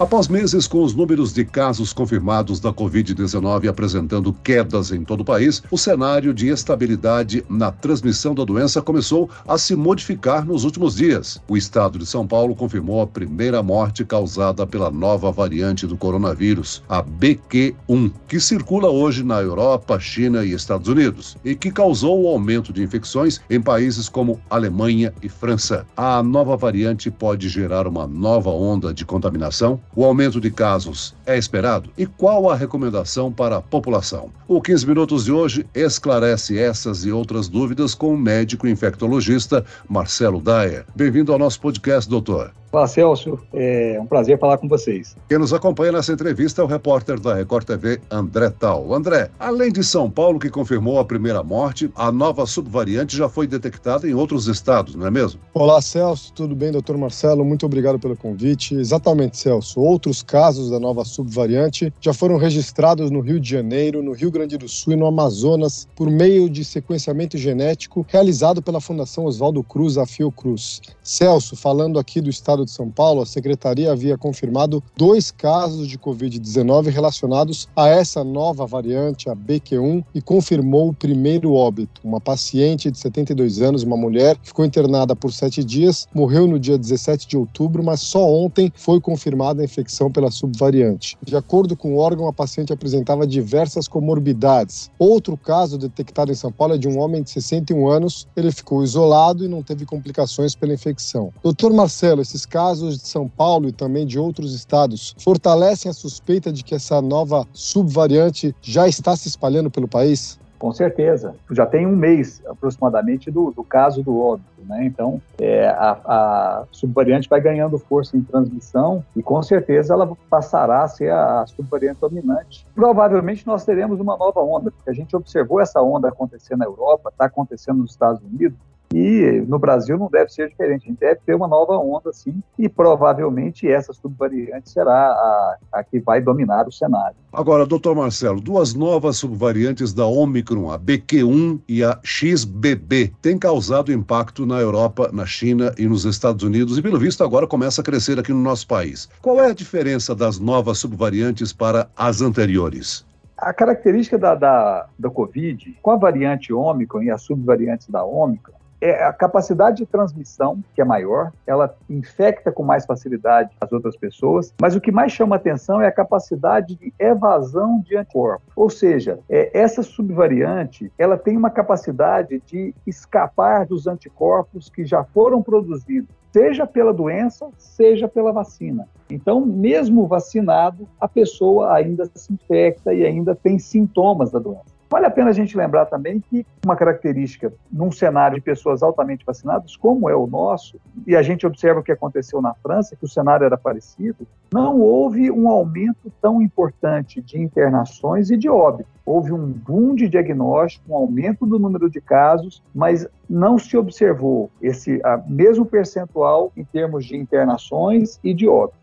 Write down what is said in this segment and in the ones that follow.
Após meses com os números de casos confirmados da Covid-19 apresentando quedas em todo o país, o cenário de estabilidade na transmissão da doença começou a se modificar nos últimos dias. O estado de São Paulo confirmou a primeira morte causada pela nova variante do coronavírus, a BQ1, que circula hoje na Europa, China e Estados Unidos, e que causou o aumento de infecções em países como Alemanha e França. A nova variante pode gerar uma nova onda de contaminação? O aumento de casos é esperado? E qual a recomendação para a população? O 15 Minutos de hoje esclarece essas e outras dúvidas com o médico infectologista Marcelo Daia. Bem-vindo ao nosso podcast, doutor. Olá, Celso. É um prazer falar com vocês. Quem nos acompanha nessa entrevista é o repórter da Record TV, André Tal. André, além de São Paulo, que confirmou a primeira morte, a nova subvariante já foi detectada em outros estados, não é mesmo? Olá, Celso. Tudo bem, doutor Marcelo? Muito obrigado pelo convite. Exatamente, Celso. Outros casos da nova subvariante já foram registrados no Rio de Janeiro, no Rio Grande do Sul e no Amazonas por meio de sequenciamento genético realizado pela Fundação Oswaldo Cruz, a Fiocruz. Celso, falando aqui do estado estado de São Paulo, a secretaria havia confirmado dois casos de Covid-19 relacionados a essa nova variante, a BQ1, e confirmou o primeiro óbito. Uma paciente de 72 anos, uma mulher, ficou internada por sete dias, morreu no dia 17 de outubro, mas só ontem foi confirmada a infecção pela subvariante. De acordo com o órgão, a paciente apresentava diversas comorbidades. Outro caso detectado em São Paulo é de um homem de 61 anos. Ele ficou isolado e não teve complicações pela infecção. Doutor Marcelo, esses casos de São Paulo e também de outros estados fortalecem a suspeita de que essa nova subvariante já está se espalhando pelo país? Com certeza. Já tem um mês aproximadamente do, do caso do óbito. Né? Então, é, a, a, subvariante vai ganhando força em transmissão e com certeza ela passará a ser a, a subvariante dominante. Provavelmente nós teremos uma nova onda, porque a gente observou essa onda acontecer na Europa, está acontecendo nos Estados Unidos, e no Brasil não deve ser diferente, a gente deve ter uma nova onda, sim, e provavelmente essa subvariante será a, a que vai dominar o cenário. Agora, doutor Marcelo, duas novas subvariantes da Omicron, a BQ1 e a XBB, têm causado impacto na Europa, na China e nos Estados Unidos, e pelo visto agora começa a crescer aqui no nosso país. Qual é a diferença das novas subvariantes para as anteriores? A característica da, da, da Covid, com a variante Ômicron e as subvariantes da Ômicron, é a capacidade de transmissão, que é maior, ela infecta com mais facilidade as outras pessoas, mas o que mais chama atenção é a capacidade de evasão de anticorpos. Ou seja, é, essa subvariante, ela tem uma capacidade de escapar dos anticorpos que já foram produzidos, seja pela doença, seja pela vacina. Então, mesmo vacinado, a pessoa ainda se infecta e ainda tem sintomas da doença. Vale a pena a gente lembrar também que uma característica num cenário de pessoas altamente vacinadas, como é o nosso, e a gente observa o que aconteceu na França, que o cenário era parecido, não houve um aumento tão importante de internações e de óbito. Houve um boom de diagnóstico, um aumento do número de casos, mas não se observou esse mesmo percentual em termos de internações e de óbito.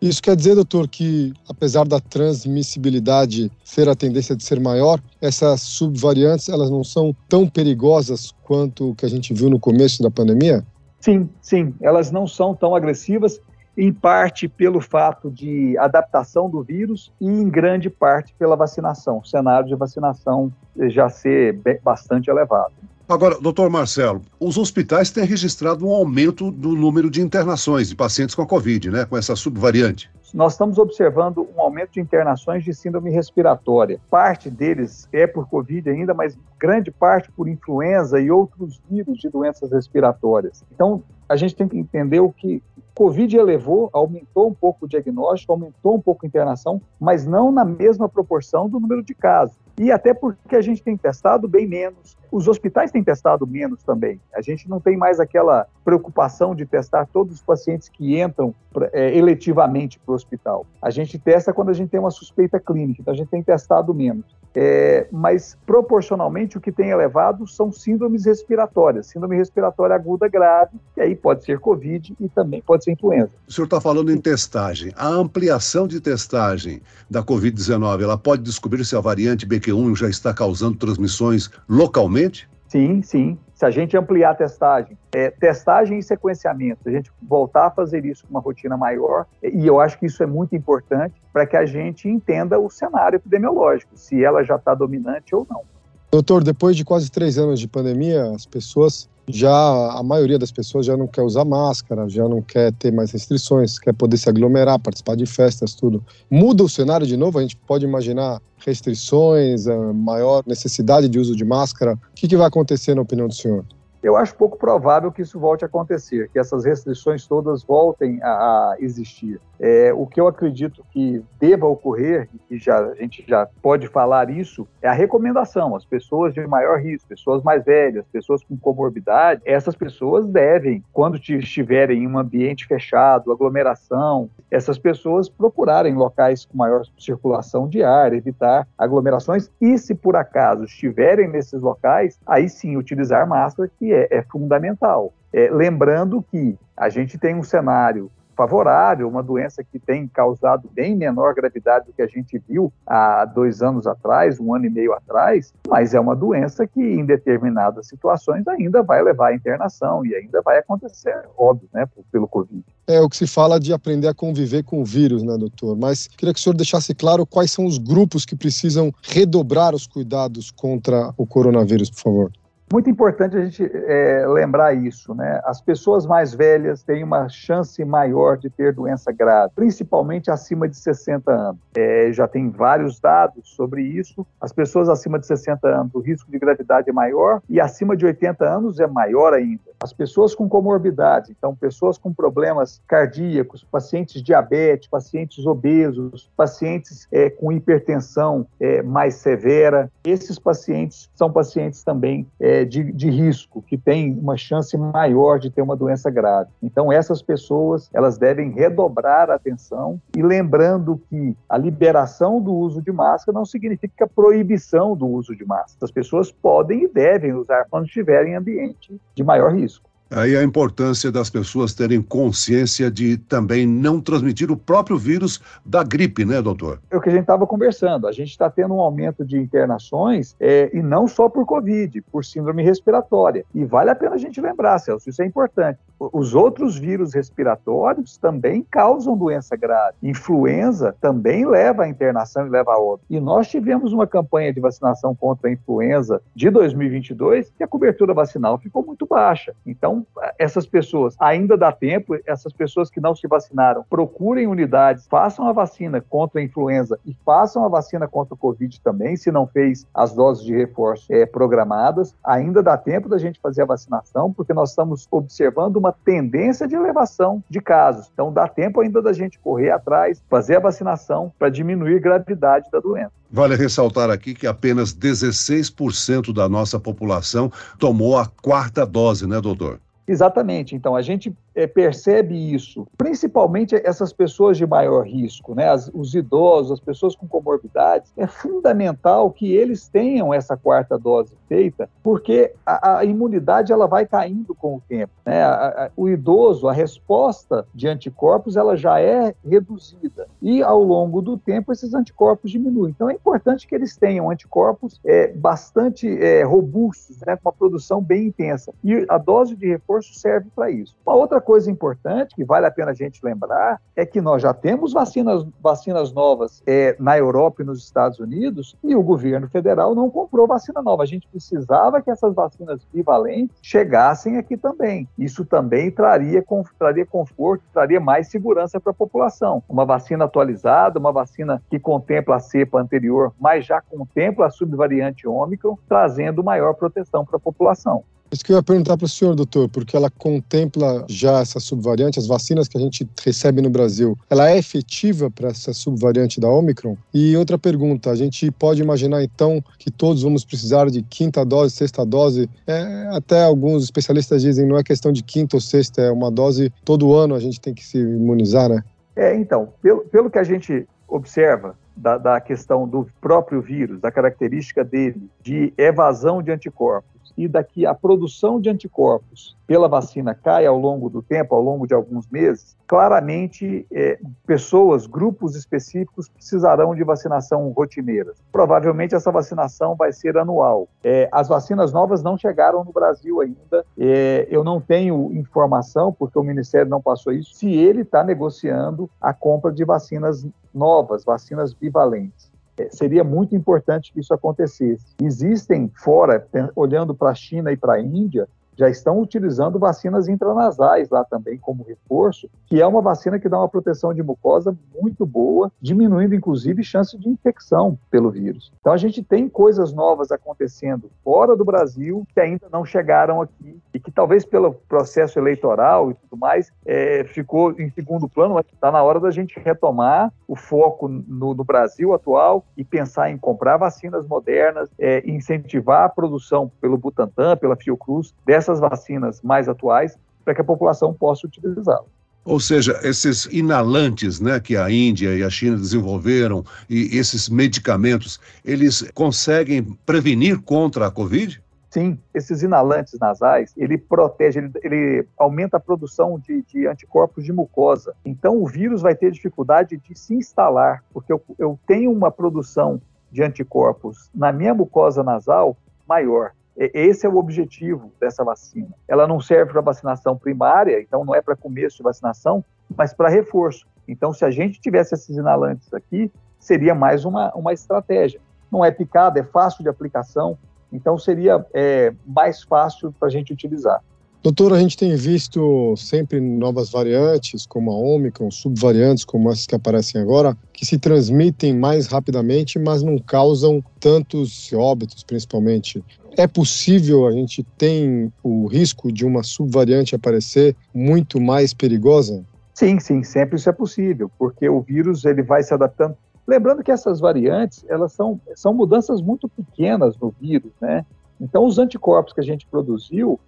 Isso quer dizer, doutor, que apesar da transmissibilidade ser a tendência de ser maior, essas subvariantes elas não são tão perigosas quanto o que a gente viu no começo da pandemia? Sim, sim, elas não são tão agressivas, em parte pelo fato de adaptação do vírus e em grande parte pela vacinação, o cenário de vacinação já ser bastante elevado. Agora, doutor Marcelo, os hospitais têm registrado um aumento do número de internações de pacientes com a Covid, né, com essa subvariante. Nós estamos observando um aumento de internações de síndrome respiratória. Parte deles é por Covid ainda, mas grande parte por influenza e outros vírus de doenças respiratórias. Então, a gente tem que entender o que Covid elevou, aumentou um pouco o diagnóstico, aumentou um pouco a internação, mas não na mesma proporção do número de casos. E até porque a gente tem testado bem menos, os hospitais têm testado menos também. A gente não tem mais aquela preocupação de testar todos os pacientes que entram é, eletivamente para o hospital. A gente testa quando a gente tem uma suspeita clínica, então a gente tem testado menos. É, mas proporcionalmente o que tem elevado são síndromes respiratórias, síndrome respiratória aguda grave, que aí pode ser Covid e também pode ser influenza. O senhor está falando em testagem. A ampliação de testagem da Covid-19, ela pode descobrir se a variante BQ1 já está causando transmissões localmente? Sim, sim. Se a gente ampliar a testagem, é, testagem e sequenciamento, a gente voltar a fazer isso com uma rotina maior, e eu acho que isso é muito importante para que a gente entenda o cenário epidemiológico, se ela já está dominante ou não. Doutor, depois de quase três anos de pandemia, as pessoas já, a maioria das pessoas já não quer usar máscara, já não quer ter mais restrições, quer poder se aglomerar, participar de festas, tudo. Muda o cenário de novo? A gente pode imaginar restrições, maior necessidade de uso de máscara? O que, que vai acontecer na opinião do senhor? Eu acho pouco provável que isso volte a acontecer, que essas restrições todas voltem a, a existir. É, o que eu acredito que deva ocorrer, e já, a gente já pode falar isso, é a recomendação. As pessoas de maior risco, pessoas mais velhas, pessoas com comorbidade, essas pessoas devem, quando estiverem em um ambiente fechado, aglomeração, essas pessoas procurarem locais com maior circulação de ar, evitar aglomerações e, se por acaso estiverem nesses locais, aí sim utilizar máscara, que é, é fundamental. É, lembrando que a gente tem um cenário favorável, uma doença que tem causado bem menor gravidade do que a gente viu há dois anos atrás, um ano e meio atrás, mas é uma doença que, em determinadas situações, ainda vai levar à internação e ainda vai acontecer, óbvio, né, pelo Covid. É o que se fala de aprender a conviver com o vírus, né, doutor? Mas queria que o senhor deixasse claro quais são os grupos que precisam redobrar os cuidados contra o coronavírus, por favor. Muito importante a gente é, lembrar isso, né? As pessoas mais velhas têm uma chance maior de ter doença grave, principalmente acima de 60 anos. É, já tem vários dados sobre isso. As pessoas acima de 60 anos, o risco de gravidade é maior e acima de 80 anos é maior ainda. As pessoas com comorbidade, então pessoas com problemas cardíacos, pacientes diabéticos, pacientes obesos, pacientes é, com hipertensão é, mais severa, esses pacientes são pacientes também é, de, de, risco, que tem uma chance maior de ter uma doença grave. Então, essas pessoas, elas devem redobrar a atenção e lembrando que a liberação do uso de máscara não significa proibição do uso de máscara. As pessoas podem e devem usar quando estiverem em ambiente de maior risco. Aí a importância das pessoas terem consciência de também não transmitir o próprio vírus da gripe, né, doutor? É o que a gente estava conversando. A gente está tendo um aumento de internações é, e não só por Covid, por síndrome respiratória. E vale a pena a gente lembrar, Celso, isso é importante. Os outros vírus respiratórios também causam doença grave. Influenza também leva à internação e leva a óbito. E nós tivemos uma campanha de vacinação contra a influenza de 2022 e a cobertura vacinal ficou muito baixa. Então, essas pessoas ainda dá tempo, essas pessoas que não se vacinaram, procurem unidades, façam a vacina contra a influenza e façam a vacina contra o Covid também, se não fez as doses de reforço é, programadas. Ainda dá tempo da gente fazer a vacinação, porque nós estamos observando uma tendência de elevação de casos. Então, dá tempo ainda da gente correr atrás, fazer a vacinação para diminuir a gravidade da doença. Vale ressaltar aqui que apenas 16% da nossa população tomou a quarta dose, né, doutor? Exatamente. Então, a gente é, percebe isso, principalmente essas pessoas de maior risco, né? As, os idosos, as pessoas com comorbidades, é fundamental que eles tenham essa quarta dose feita, porque a, a imunidade ela vai caindo com o tempo. Né? A, a, o idoso, a resposta de anticorpos ela já é reduzida e ao longo do tempo esses anticorpos diminuem. Então é importante que eles tenham anticorpos é, bastante é, robustos, né? com uma produção bem intensa. E a dose de reforço serve para isso. Uma outra Outra coisa importante que vale a pena a gente lembrar é que nós já temos vacinas, vacinas novas é, na Europa e nos Estados Unidos e o governo federal não comprou vacina nova. A gente precisava que essas vacinas bivalentes chegassem aqui também. Isso também traria, traria conforto, traria mais segurança para a população. Uma vacina atualizada, uma vacina que contempla a cepa anterior, mas já contempla a subvariante Ômicron, trazendo maior proteção para a população. Isso que eu ia perguntar para o senhor, doutor, porque ela contempla já essa subvariante, as vacinas que a gente recebe no Brasil, ela é efetiva para essa subvariante da Omicron? E outra pergunta, a gente pode imaginar então que todos vamos precisar de quinta dose, sexta dose? É, até alguns especialistas dizem não é questão de quinta ou sexta, é uma dose todo ano a gente tem que se imunizar, né? É, então, pelo, pelo que a gente observa, da, da questão do próprio vírus, da característica dele de evasão de anticorpos, e daqui a produção de anticorpos pela vacina cai ao longo do tempo, ao longo de alguns meses, claramente é, pessoas, grupos específicos precisarão de vacinação rotineira. Provavelmente essa vacinação vai ser anual. É, as vacinas novas não chegaram no Brasil ainda. É, eu não tenho informação, porque o Ministério não passou isso, se ele está negociando a compra de vacinas novas, vacinas bivalentes. É, seria muito importante que isso acontecesse. Existem fora, olhando para a China e para a Índia, já estão utilizando vacinas intranasais lá também como reforço, que é uma vacina que dá uma proteção de mucosa muito boa, diminuindo inclusive chance de infecção pelo vírus. Então a gente tem coisas novas acontecendo fora do Brasil que ainda não chegaram aqui e que talvez pelo processo eleitoral e tudo mais é, ficou em segundo plano, mas está na hora da gente retomar o foco no, no, Brasil atual e pensar em comprar vacinas modernas, é, incentivar a produção pelo Butantan, pela Fiocruz dessas essas vacinas mais atuais para que a população possa utilizá-las. Ou seja, esses inalantes né, que a Índia e a China desenvolveram e esses medicamentos, eles conseguem prevenir contra a Covid? Sim, esses inalantes nasais, ele protege, ele, ele aumenta a produção de, de, anticorpos de mucosa. Então, o vírus vai ter dificuldade de se instalar, porque eu, eu tenho uma produção de anticorpos na minha mucosa nasal maior. Esse é o objetivo dessa vacina. Ela não serve para vacinação primária, então não é para começo de vacinação, mas para reforço. Então, se a gente tivesse esses inalantes aqui, seria mais uma, uma estratégia. Não é picada, é fácil de aplicação, então seria é, mais fácil para a gente utilizar. Doutor, a gente tem visto sempre novas variantes, como a Omicron, subvariantes como essas que aparecem agora, que se transmitem mais rapidamente, mas não causam tantos óbitos, principalmente. É possível, a gente tem o risco de uma subvariante aparecer muito mais perigosa? Sim, sim, sempre isso é possível, porque o vírus ele vai se adaptando. Lembrando que essas variantes, elas são, são mudanças muito pequenas no vírus, né? Então, os anticorpos que a gente produziu,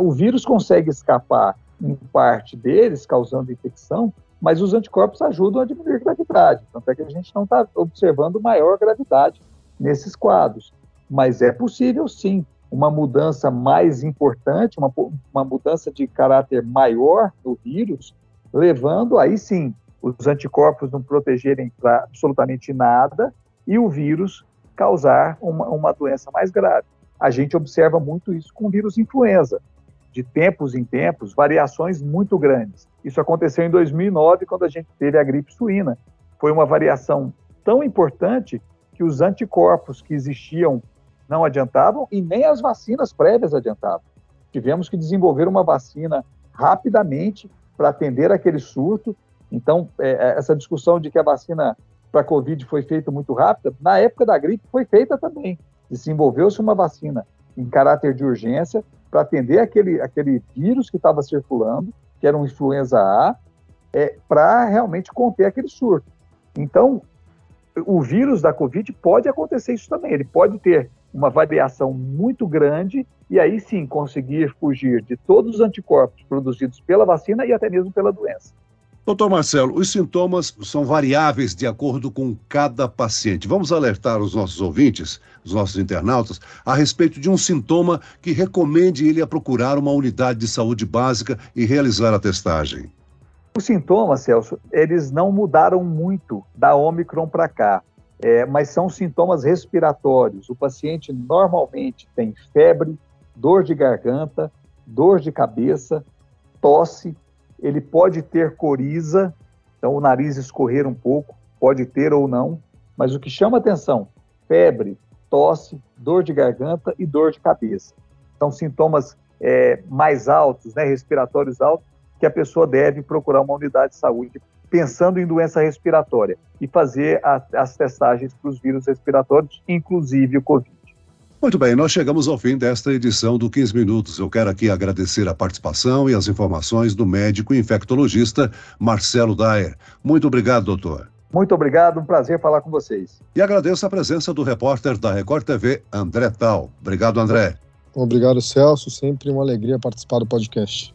o vírus consegue escapar em parte deles, causando infecção, mas os anticorpos ajudam a diminuir a gravidade. Tanto é que a gente não está observando maior gravidade nesses quadros. Mas é possível, sim, uma mudança mais importante, uma, uma mudança de caráter maior no vírus, levando aí sim os anticorpos não protegerem para absolutamente nada e o vírus causar uma, uma doença mais grave a gente observa muito isso com o vírus influenza. De tempos em tempos, variações muito grandes. Isso aconteceu em 2009, quando a gente teve a gripe suína. Foi uma variação tão importante que os anticorpos que existiam não adiantavam e nem as vacinas prévias adiantavam. Tivemos que desenvolver uma vacina rapidamente para atender aquele surto. Então, é, é essa discussão de que a vacina para a Covid foi feita muito rápida, na época da gripe foi feita também desenvolveu-se uma vacina em caráter de urgência para atender aquele, aquele vírus que estava circulando, que era um influenza A, é, para realmente conter aquele surto. Então, o vírus da Covid pode acontecer isso também. Ele pode ter uma variação muito grande e aí sim conseguir fugir de todos os anticorpos produzidos pela vacina e até mesmo pela doença. Doutor Marcelo, os sintomas são variáveis de acordo com cada paciente. Vamos alertar os nossos ouvintes, os nossos internautas, a respeito de um sintoma que recomende ele a procurar uma unidade de saúde básica e realizar a testagem. Os sintomas, Celso, eles não mudaram muito da Omicron para cá, é, mas são sintomas respiratórios. O paciente normalmente tem febre, dor de garganta, dor de cabeça, tosse ele pode ter coriza, então o nariz escorrer um pouco, pode ter ou não, mas o que chama atenção, febre, tosse, dor de garganta e dor de cabeça. São sintomas é, mais altos, né, respiratórios altos, que a pessoa deve procurar uma unidade de saúde pensando em doença respiratória e fazer a, as testagens para os vírus respiratórios, inclusive o Covid. Muito bem, nós chegamos ao fim desta edição do 15 Minutos. Eu quero aqui agradecer a participação e as informações do médico infectologista Marcelo Daer. Muito obrigado, doutor. Muito obrigado, um prazer falar com vocês. E agradeço a presença do repórter da Record TV, André Tal. Obrigado, André. Obrigado, Celso. Sempre uma alegria participar do podcast.